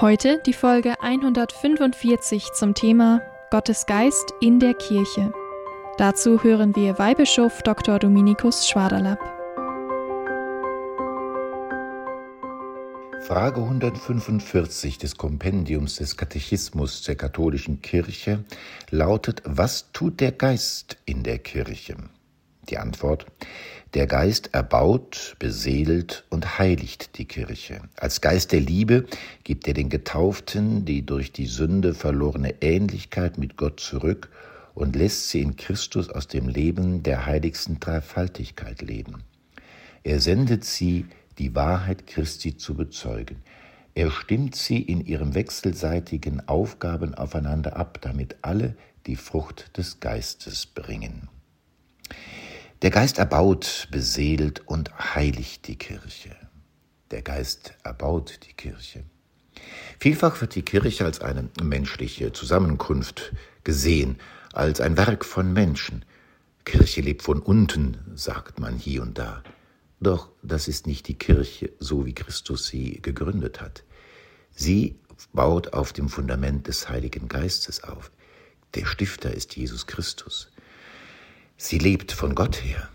Heute die Folge 145 zum Thema Gottes Geist in der Kirche. Dazu hören wir Weihbischof Dr. Dominikus Schwaderlapp. Frage 145 des Kompendiums des Katechismus der katholischen Kirche lautet, was tut der Geist in der Kirche? Die Antwort, der Geist erbaut, beseelt und heiligt die Kirche. Als Geist der Liebe gibt er den Getauften die durch die Sünde verlorene Ähnlichkeit mit Gott zurück und lässt sie in Christus aus dem Leben der heiligsten Dreifaltigkeit leben. Er sendet sie, die Wahrheit Christi zu bezeugen. Er stimmt sie in ihren wechselseitigen Aufgaben aufeinander ab, damit alle die Frucht des Geistes bringen. Der Geist erbaut, beseelt und heiligt die Kirche. Der Geist erbaut die Kirche. Vielfach wird die Kirche als eine menschliche Zusammenkunft gesehen, als ein Werk von Menschen. Kirche lebt von unten, sagt man hier und da. Doch das ist nicht die Kirche, so wie Christus sie gegründet hat. Sie baut auf dem Fundament des Heiligen Geistes auf. Der Stifter ist Jesus Christus. Sie lebt von Gott her.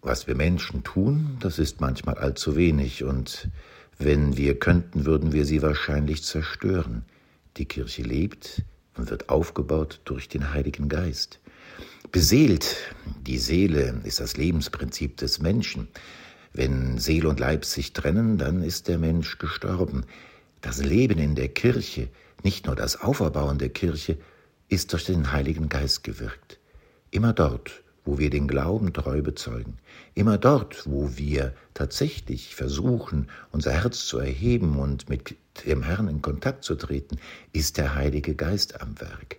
Was wir Menschen tun, das ist manchmal allzu wenig, und wenn wir könnten, würden wir sie wahrscheinlich zerstören. Die Kirche lebt und wird aufgebaut durch den Heiligen Geist. Beseelt, die Seele ist das Lebensprinzip des Menschen. Wenn Seele und Leib sich trennen, dann ist der Mensch gestorben. Das Leben in der Kirche, nicht nur das Auferbauen der Kirche, ist durch den Heiligen Geist gewirkt. Immer dort, wo wir den Glauben treu bezeugen, immer dort, wo wir tatsächlich versuchen, unser Herz zu erheben und mit dem Herrn in Kontakt zu treten, ist der Heilige Geist am Werk.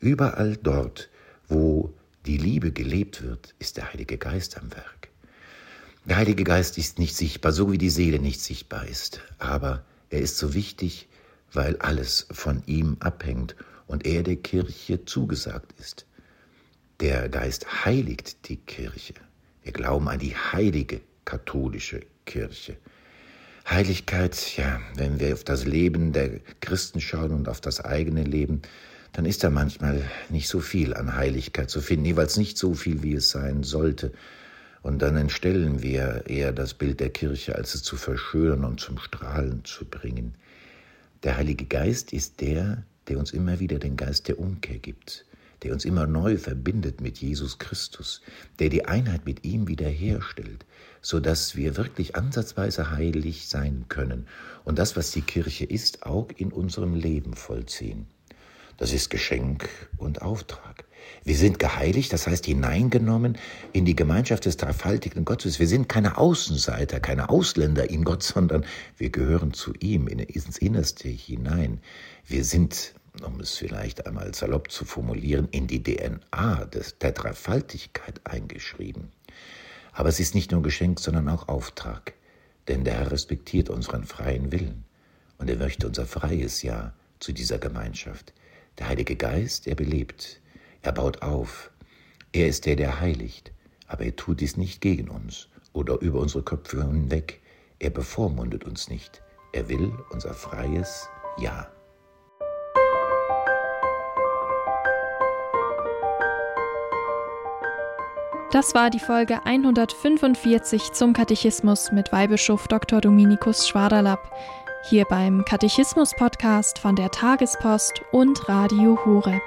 Überall dort, wo die Liebe gelebt wird, ist der Heilige Geist am Werk. Der Heilige Geist ist nicht sichtbar, so wie die Seele nicht sichtbar ist, aber er ist so wichtig, weil alles von ihm abhängt und er der Kirche zugesagt ist. Der Geist heiligt die Kirche. Wir glauben an die heilige katholische Kirche. Heiligkeit, ja, wenn wir auf das Leben der Christen schauen und auf das eigene Leben, dann ist da manchmal nicht so viel an Heiligkeit zu finden, jeweils nicht so viel, wie es sein sollte. Und dann entstellen wir eher das Bild der Kirche, als es zu verschönern und zum Strahlen zu bringen. Der Heilige Geist ist der, der uns immer wieder den Geist der Umkehr gibt der uns immer neu verbindet mit Jesus Christus, der die Einheit mit ihm wiederherstellt, so dass wir wirklich ansatzweise heilig sein können und das, was die Kirche ist, auch in unserem Leben vollziehen. Das ist Geschenk und Auftrag. Wir sind geheiligt, das heißt hineingenommen in die Gemeinschaft des dreifaltigen Gottes. Wir sind keine Außenseiter, keine Ausländer in Gott, sondern wir gehören zu ihm ins Innerste hinein. Wir sind um es vielleicht einmal salopp zu formulieren, in die DNA des, der Dreifaltigkeit eingeschrieben. Aber es ist nicht nur Geschenk, sondern auch Auftrag, denn der Herr respektiert unseren freien Willen und er möchte unser freies Ja zu dieser Gemeinschaft. Der Heilige Geist, er belebt, er baut auf, er ist der, der heiligt, aber er tut dies nicht gegen uns oder über unsere Köpfe hinweg, er bevormundet uns nicht, er will unser freies Ja. Das war die Folge 145 zum Katechismus mit Weihbischof Dr. Dominikus Schwaderlapp. Hier beim Katechismus-Podcast von der Tagespost und Radio Horeb.